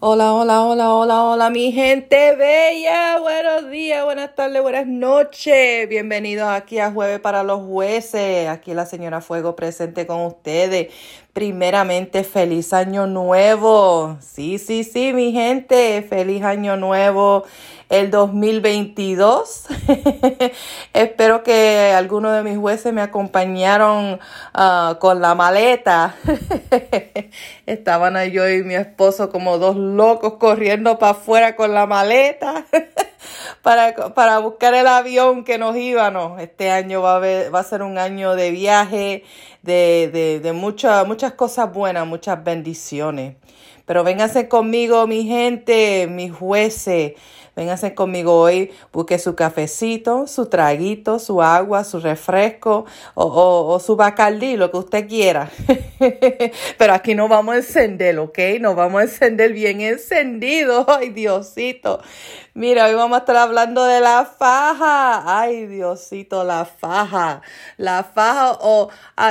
Hola, hola, hola, hola, hola, mi gente bella. Buenos días, buenas tardes, buenas noches. Bienvenidos aquí a Jueves para los Jueces. Aquí la señora Fuego presente con ustedes. Primeramente, feliz año nuevo. Sí, sí, sí, mi gente. Feliz año nuevo el 2022. Espero que algunos de mis jueces me acompañaron uh, con la maleta. Estaban yo y mi esposo como dos locos corriendo para afuera con la maleta. para, para buscar el avión que nos íbamos. Este año va a, va a ser un año de viaje, de, de, de muchas muchas cosas buenas, muchas bendiciones. Pero vénganse conmigo, mi gente, mis jueces. Vénganse conmigo hoy, busque su cafecito, su traguito, su agua, su refresco o, o, su bacardí, lo que usted quiera. Pero aquí no vamos a encender, ¿ok? Nos vamos a encender bien encendido. Ay, Diosito. Mira, hoy vamos a estar hablando de la faja. Ay, Diosito, la faja. La faja o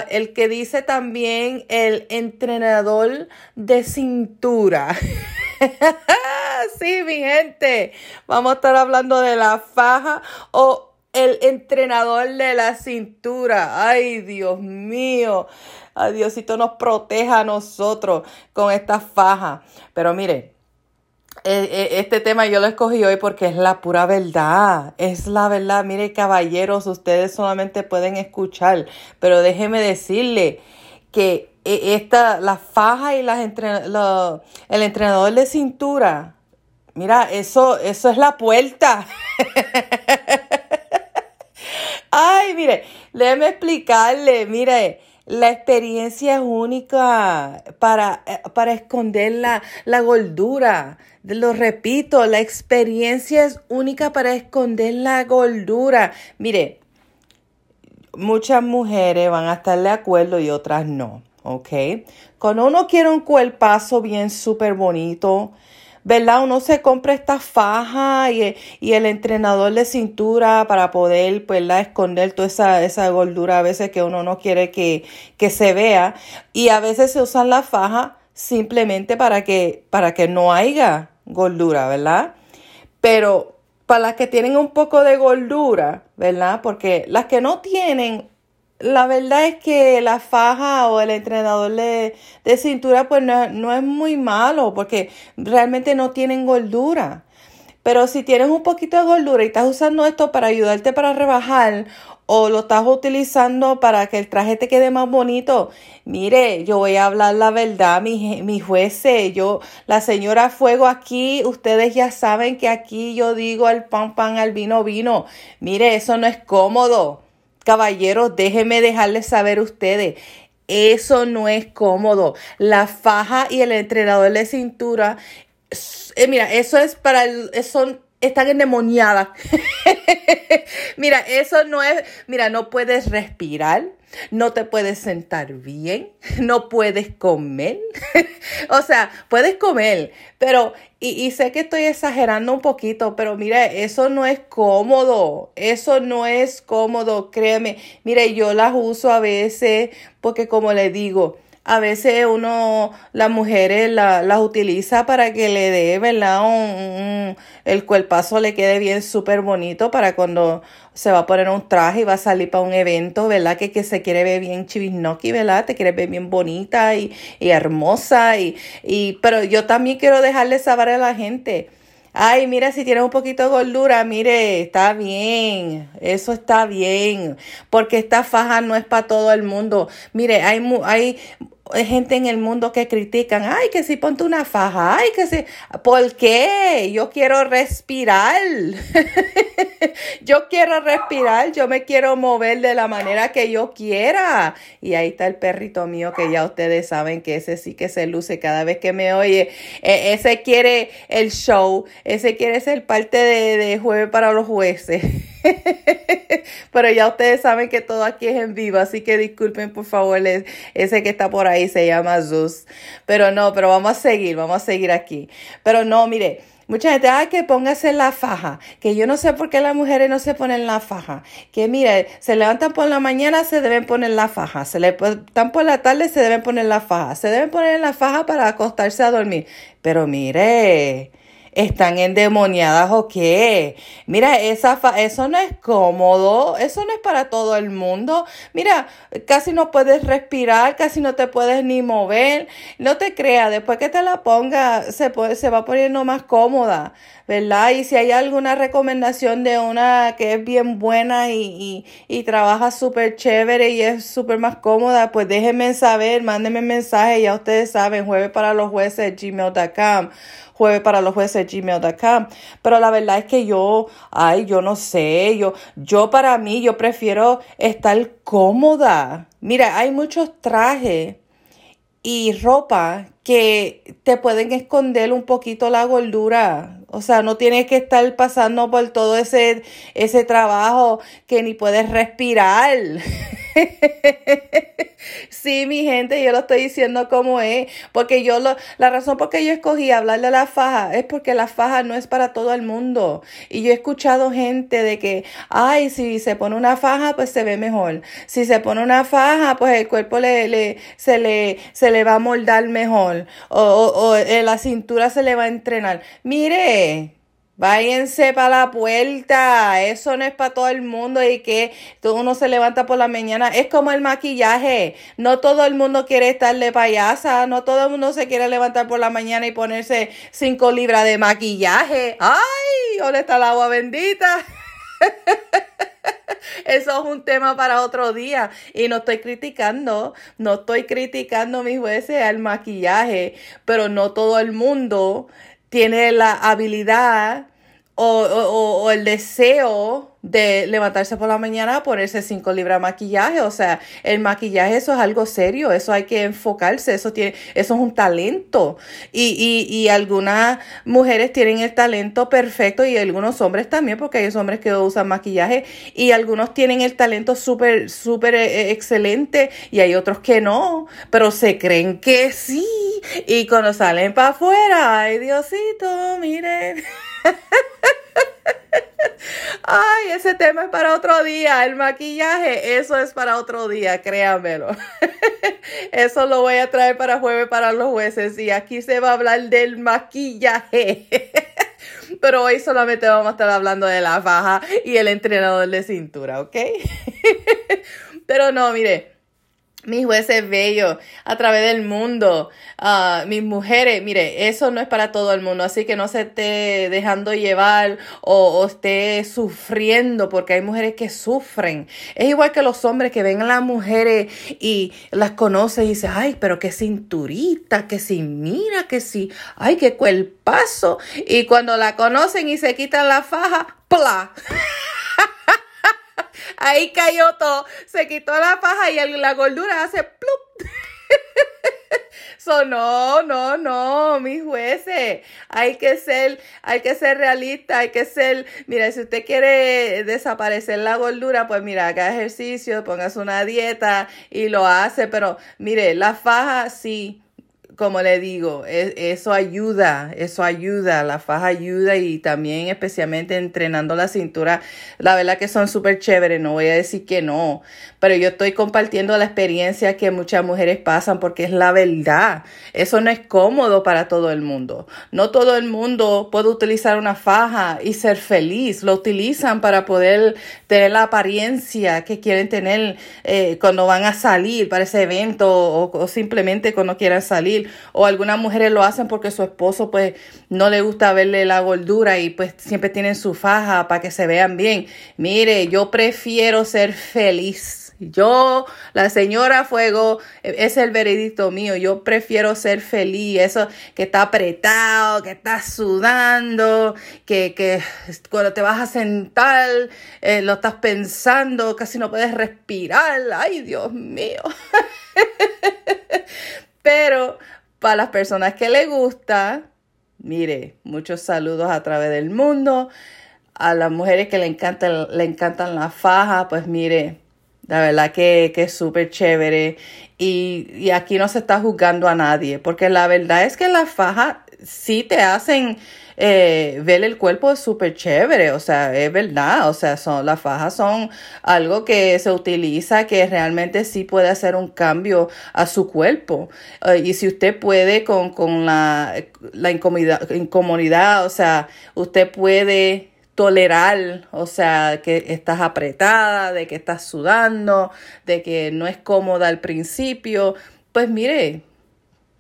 el que dice también el entrenador de cintura. sí, mi gente. Vamos a estar hablando de la faja o el entrenador de la cintura. Ay, Dios mío. Ay, Diosito nos proteja a nosotros con esta faja. Pero mire, e, e, este tema yo lo escogí hoy porque es la pura verdad, es la verdad. Mire, caballeros, ustedes solamente pueden escuchar, pero déjeme decirle que esta, la faja y las el entrenador de cintura, mira, eso, eso es la puerta. Ay, mire, déjeme explicarle, mire, la experiencia es única para, eh, para esconder la, la gordura. Lo repito, la experiencia es única para esconder la gordura. Mire, muchas mujeres van a estar de acuerdo y otras no. ¿Ok? Cuando uno quiere un cuerpazo bien súper bonito, ¿verdad? Uno se compra esta faja y, el entrenador de cintura para poder, pues, esconder toda esa, esa gordura a veces que uno no quiere que, que se vea. Y a veces se usan la faja simplemente para que, para que no haya gordura, ¿verdad? Pero para las que tienen un poco de gordura, ¿verdad? Porque las que no tienen la verdad es que la faja o el entrenador de, cintura pues no, es muy malo porque realmente no tienen gordura. Pero si tienes un poquito de gordura y estás usando esto para ayudarte para rebajar o lo estás utilizando para que el traje te quede más bonito, mire, yo voy a hablar la verdad, mi, mi jueces, yo, la señora Fuego aquí, ustedes ya saben que aquí yo digo al pan pan, al vino vino. Mire, eso no es cómodo. Caballeros, déjenme dejarles saber ustedes. Eso no es cómodo. La faja y el entrenador de cintura, eh, mira, eso es para el, son están endemoniadas. mira, eso no es, mira, no puedes respirar, no te puedes sentar bien, no puedes comer. o sea, puedes comer, pero, y, y, sé que estoy exagerando un poquito, pero mira, eso no es cómodo, eso no es cómodo, créeme. Mire, yo las uso a veces porque como le digo, a veces uno, las mujeres las utiliza para que le dé, ¿verdad? Un, el cuerpazo le quede bien súper bonito para cuando se va a poner un traje y va a salir para un evento, ¿verdad? Que, que se quiere ver bien chivisnoki, ¿verdad? Te quiere ver bien bonita y, y hermosa. Y, y, pero yo también quiero dejarle saber a la gente. Ay, mira, si tienes un poquito de gordura, mire, está bien, eso está bien, porque esta faja no es para todo el mundo. Mire, hay hay gente en el mundo que critican, ay, que si ponte una faja, ay, que si, ¿por qué? Yo quiero respirar. yo quiero respirar, yo me quiero mover de la manera que yo quiera. Y ahí está el perrito mío que ya ustedes saben que ese sí que se luce cada vez que me oye. E, ese quiere el show, ese quiere ser parte de, de jueves para los jueces. Pero ya ustedes saben que todo aquí es en vivo, así que disculpen por favor, ese que está por ahí se llama Zeus. Pero no, pero vamos a seguir, vamos a seguir aquí. Pero no, mire. Mucha gente, ah, que póngase la faja, que yo no sé por qué las mujeres no se ponen la faja, que mire, se levantan por la mañana, se deben poner la faja, se levantan por la tarde, se deben poner la faja, se deben poner la faja para acostarse a dormir. Pero mire, ¿Están endemoniadas o qué? Mira, esa eso no es cómodo, eso no es para todo el mundo. Mira, casi no puedes respirar, casi no te puedes ni mover. No te creas, después que te la ponga, se, puede, se va poniendo más cómoda, ¿verdad? Y si hay alguna recomendación de una que es bien buena y, y, y trabaja súper chévere y es súper más cómoda, pues déjenme saber, mándenme mensaje, ya ustedes saben, jueves para los jueces, gmail.com jueves para los jueces gmail.com. Pero la verdad es que yo, ay, yo no sé, yo, yo para mí, yo prefiero estar cómoda. Mira, hay muchos trajes y ropa que te pueden esconder un poquito la gordura. O sea, no tienes que estar pasando por todo ese, ese trabajo que ni puedes respirar. sí, mi gente, yo lo estoy diciendo como es, porque yo lo, la razón por que yo escogí hablar de la faja es porque la faja no es para todo el mundo. Y yo he escuchado gente de que, ay, si se pone una faja, pues se ve mejor. Si se pone una faja, pues el cuerpo le, le, se, le, se le va a moldar mejor. O, o, o eh, la cintura se le va a entrenar. Mire, Váyanse para la puerta, eso no es para todo el mundo y que uno se levanta por la mañana. Es como el maquillaje, no todo el mundo quiere estar de payasa, no todo el mundo se quiere levantar por la mañana y ponerse cinco libras de maquillaje. ¡Ay! ¿Dónde está el agua bendita? Eso es un tema para otro día. Y no estoy criticando, no estoy criticando, mis jueces, al maquillaje, pero no todo el mundo tiene la habilidad o, o, o el deseo de levantarse por la mañana a ponerse cinco libras de maquillaje. O sea, el maquillaje eso es algo serio, eso hay que enfocarse, eso tiene, eso es un talento. Y, y, y algunas mujeres tienen el talento perfecto y algunos hombres también, porque hay hombres que usan maquillaje y algunos tienen el talento súper, súper eh, excelente y hay otros que no, pero se creen que sí. Y cuando salen para afuera, ay Diosito, miren. Ay, ese tema es para otro día. El maquillaje, eso es para otro día, créanmelo. Eso lo voy a traer para jueves para los jueces. Y aquí se va a hablar del maquillaje. Pero hoy solamente vamos a estar hablando de la faja y el entrenador de cintura, ¿ok? Pero no, mire mis jueces bellos a través del mundo, uh, mis mujeres, mire, eso no es para todo el mundo, así que no se esté dejando llevar o, esté sufriendo, porque hay mujeres que sufren. Es igual que los hombres que ven a las mujeres y las conocen y dicen, ay, pero qué cinturita, que si mira, que si, ay, qué cuerpazo. Y cuando la conocen y se quitan la faja, ¡pla! Ahí cayó todo. Se quitó la paja y la gordura hace plup. So, no, no, no, mis jueces. Hay que ser, hay que ser realista, hay que ser, mira, si usted quiere desaparecer la gordura, pues mira, haga ejercicio, póngase una dieta y lo hace, pero mire, la faja sí como le digo, e, eso ayuda, eso ayuda, la faja ayuda y también especialmente entrenando la cintura, la verdad que son súper chéveres, no voy a decir que no, pero yo estoy compartiendo la experiencia que muchas mujeres pasan porque es la verdad, eso no es cómodo para todo el mundo, no todo el mundo puede utilizar una faja y ser feliz, lo utilizan para poder tener la apariencia que quieren tener eh, cuando van a salir para ese evento o, o simplemente cuando quieran salir o algunas mujeres lo hacen porque su esposo pues no le gusta verle la gordura y pues siempre tienen su faja para que se vean bien. Mire, yo prefiero ser feliz. Yo, la señora Fuego, es el veredicto mío. Yo prefiero ser feliz. Eso que está apretado, que está sudando, que, que cuando te vas a sentar, eh, lo estás pensando, casi no puedes respirar. Ay, Dios mío. Pero para las personas que le gusta, mire, muchos saludos a través del mundo. a las mujeres que le encantan, le encantan las fajas, pues mire, la verdad que, que es súper chévere. Y, y, aquí no se está juzgando a nadie, porque la verdad es que las fajas sí te hacen eh, ver el cuerpo súper chévere, o sea, es verdad, o sea, son, las fajas son algo que se utiliza que realmente sí puede hacer un cambio a su cuerpo. Eh, y si usted puede con, con la, la incomodidad, incomodidad, o sea, usted puede tolerar, o sea, que estás apretada, de que estás sudando, de que no es cómoda al principio, pues mire,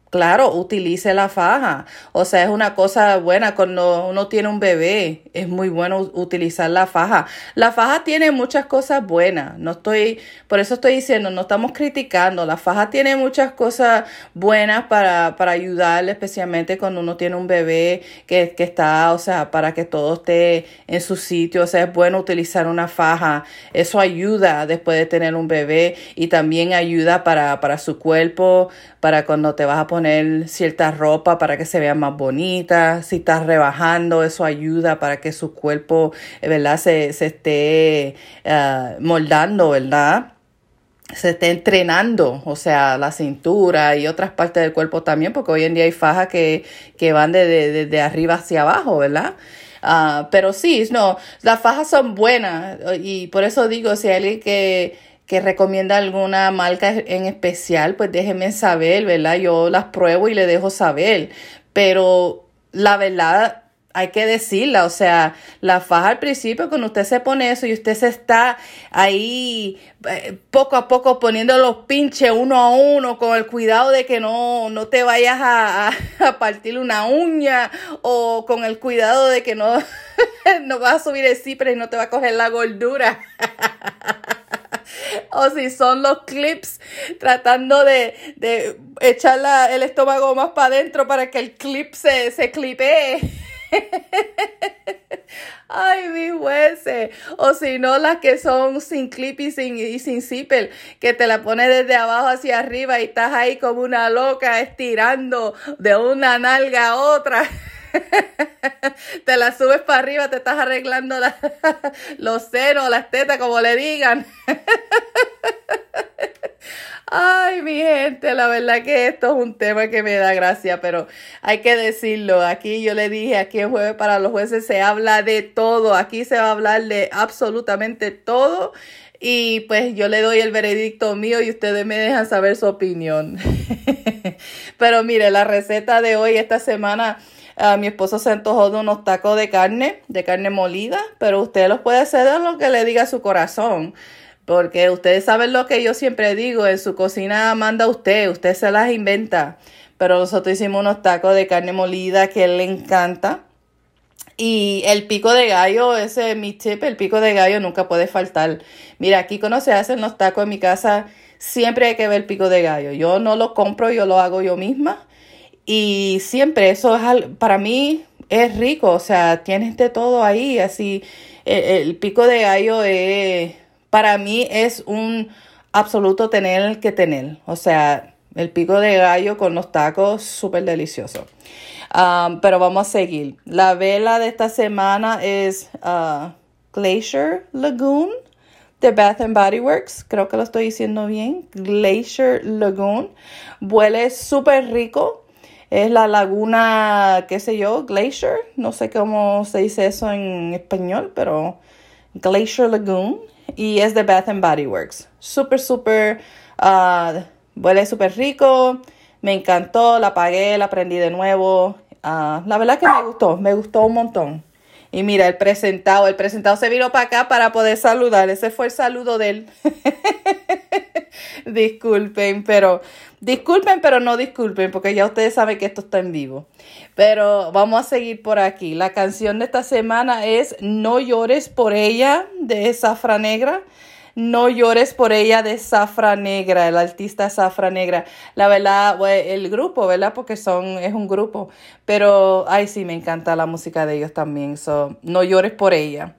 Claro, utilice la faja. O sea, es una cosa buena cuando uno tiene un bebé. Es muy bueno utilizar la faja. La faja tiene muchas cosas buenas. No estoy, por eso estoy diciendo, no estamos criticando. La faja tiene muchas cosas buenas para, para ayudar, especialmente cuando uno tiene un bebé que, que está, o sea, para que todo esté en su sitio. O sea, es bueno utilizar una faja. Eso ayuda después de tener un bebé y también ayuda para, para su cuerpo, para cuando te vas a poner cierta ropa para que se vea más bonita. Si estás rebajando, eso ayuda para que su cuerpo, eh, ¿verdad? Se, se esté uh, moldando, ¿verdad? se esté entrenando, o sea, la cintura y otras partes del cuerpo también, porque hoy en día hay fajas que, que van de, de, de arriba hacia abajo, ¿verdad? Uh, pero sí, no, las fajas son buenas y por eso digo, si hay alguien que que recomienda alguna marca en especial, pues déjenme saber, ¿verdad? Yo las pruebo y le dejo saber. Pero la verdad, hay que decirla, o sea, la faja al principio, cuando usted se pone eso y usted se está ahí eh, poco a poco poniendo los pinches uno a uno con el cuidado de que no, no te vayas a, a, partir una uña o con el cuidado de que no, no vas a subir el cipre y no te va a coger la gordura. o si son los clips tratando de, de echar el estómago más para adentro para que el clip se, se clipee. Ay, mi jueces. O si no, las que son sin clip y sin, y sin que te la pones desde abajo hacia arriba y estás ahí como una loca estirando de una nalga a otra. te la subes para arriba, te estás arreglando los senos, las tetas, como le digan. Ay, mi gente, la verdad que esto es un tema que me da gracia, pero hay que decirlo. Aquí yo le dije, aquí en Jueves para los Jueces se habla de todo. Aquí se va a hablar de absolutamente todo. Y pues yo le doy el veredicto mío y ustedes me dejan saber su opinión. pero mire, la receta de hoy, esta semana, mi esposo se antojó de unos tacos de carne, de carne molida, pero usted los puede hacer lo que le diga su corazón. Porque ustedes saben lo que yo siempre digo, en su cocina manda usted, usted se las inventa. Pero nosotros hicimos unos tacos de carne molida que él le encanta. Y el pico de gallo, ese es mi tip, el pico de gallo nunca puede faltar. Mira, aquí cuando se hacen los tacos en mi casa, siempre hay que ver el pico de gallo. Yo no lo compro, yo lo hago yo misma. Y siempre eso es, para mí es rico, o sea, tienes de todo ahí, así, el, pico de gallo es, para mí es un absoluto tener que tener, o sea, el pico de gallo con los tacos, súper delicioso. Um, pero vamos a seguir. La vela de esta semana es uh, Glacier Lagoon de Bath and Body Works. Creo que lo estoy diciendo bien. Glacier Lagoon. Huele súper rico. Es la laguna, qué sé yo, Glacier. No sé cómo se dice eso en español, pero Glacier Lagoon. Y es de Bath and Body Works. Súper, súper, uh, huele súper rico. Me encantó, la pagué, la prendí de nuevo. Uh, la verdad que me gustó, me gustó un montón. Y mira, el presentado, el presentado se vino para acá para poder saludar. Ese fue el saludo de él. disculpen, pero disculpen, pero no disculpen, porque ya ustedes saben que esto está en vivo. Pero vamos a seguir por aquí. La canción de esta semana es No llores por ella de Zafra Negra. No llores por ella de Zafra Negra, el artista Zafra Negra. La verdad, el grupo, ¿verdad? Porque son, es un grupo. Pero, ay, sí, me encanta la música de ellos también. So, no llores por ella.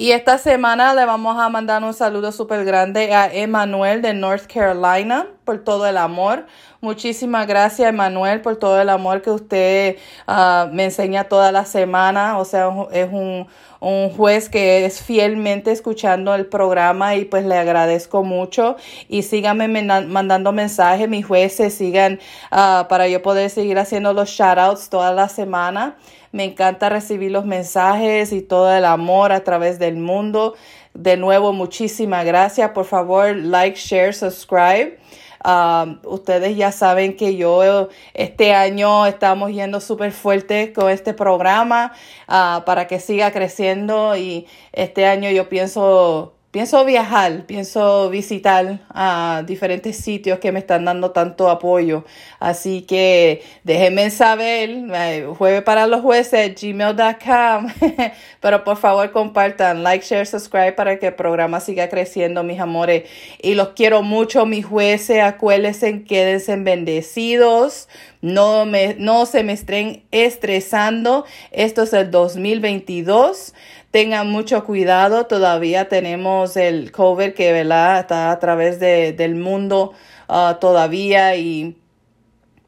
Y esta semana le vamos a mandar un saludo súper grande a Emanuel de North Carolina por todo el amor. Muchísimas gracias, Emanuel, por todo el amor que usted ah, me enseña toda la semana. O sea, es un, un juez que es fielmente escuchando el programa y pues le agradezco mucho. Y síganme mandando mensajes, mis jueces, sigan uh, para yo poder seguir haciendo los shoutouts toda la semana. Me encanta recibir los mensajes y todo el amor a través del mundo. De nuevo, muchísimas gracias. Por favor, like, share, subscribe. Um, ustedes ya saben que yo este año estamos yendo súper fuerte con este programa uh, para que siga creciendo y este año yo pienso Pienso viajar, pienso visitar a diferentes sitios que me están dando tanto apoyo. Así que déjenme saber, eh, jueves para los jueces, gmail.com. Pero por favor compartan, like, share, subscribe para que el programa siga creciendo, mis amores. Y los quiero mucho, mis jueces. Acuérdense, quédense bendecidos. No, me, no se me estén estresando. Esto es el 2022 tengan mucho cuidado. Todavía tenemos el COVID que ¿verdad? está a través de, del mundo uh, todavía y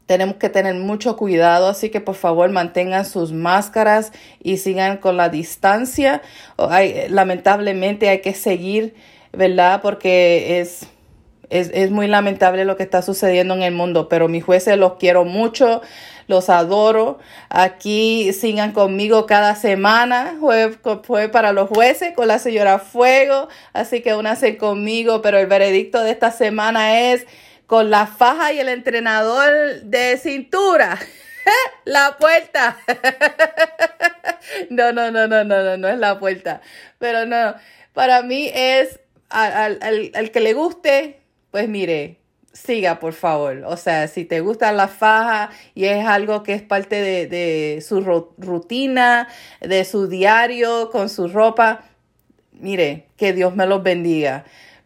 tenemos que tener mucho cuidado, así que por favor mantengan sus máscaras y sigan con la distancia. Hay, lamentablemente hay que seguir, ¿verdad? Porque es es, es, muy lamentable lo que está sucediendo en el mundo, pero mis jueces los quiero mucho, los adoro. Aquí sigan conmigo cada semana, jueves, para los jueces con la señora Fuego, así que únanse conmigo, pero el veredicto de esta semana es con la faja y el entrenador de cintura. la puerta. no, no, no, no, no, no, no es la puerta. Pero no, para mí es al, al, al que le guste, pues mire, siga, por favor. O sea, si te gusta la faja y es algo que es parte de, su rutina, de su diario, con su ropa, mire, que Dios me los bendiga.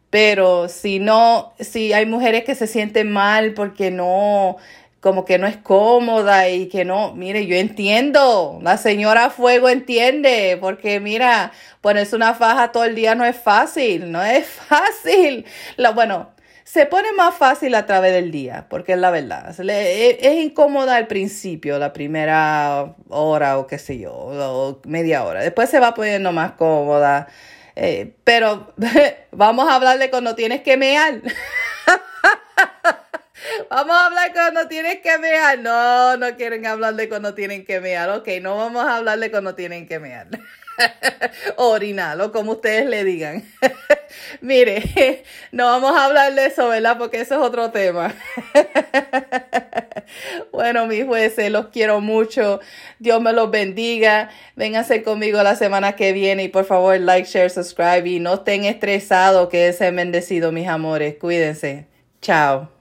Pero si no, si hay mujeres que se sienten mal porque no, como que no es cómoda y que no, mire, yo entiendo, la señora Fuego entiende, porque mira, ponerse una faja todo el día no es fácil, no es fácil. Lo, bueno, se pone más fácil a través del día, porque es la verdad. Es, incómoda al principio, la primera hora o qué sé yo, o media hora. Después se va poniendo más cómoda. Eh, pero vamos a hablar de cuando tienes que mear. Vamos a hablar cuando tienes que mear. No, no quieren hablar de cuando tienen que mear. Ok, no vamos a hablar de cuando tienen que mear. orinar, o como ustedes le digan. Mire, no vamos a hablar de eso, ¿verdad? Porque eso es otro tema. bueno, mis jueces, los quiero mucho. Dios me los bendiga. Vénganse conmigo la semana que viene y por favor, like, share, subscribe y no estén estresados, que es bendecido, mis amores. Cuídense. Chao.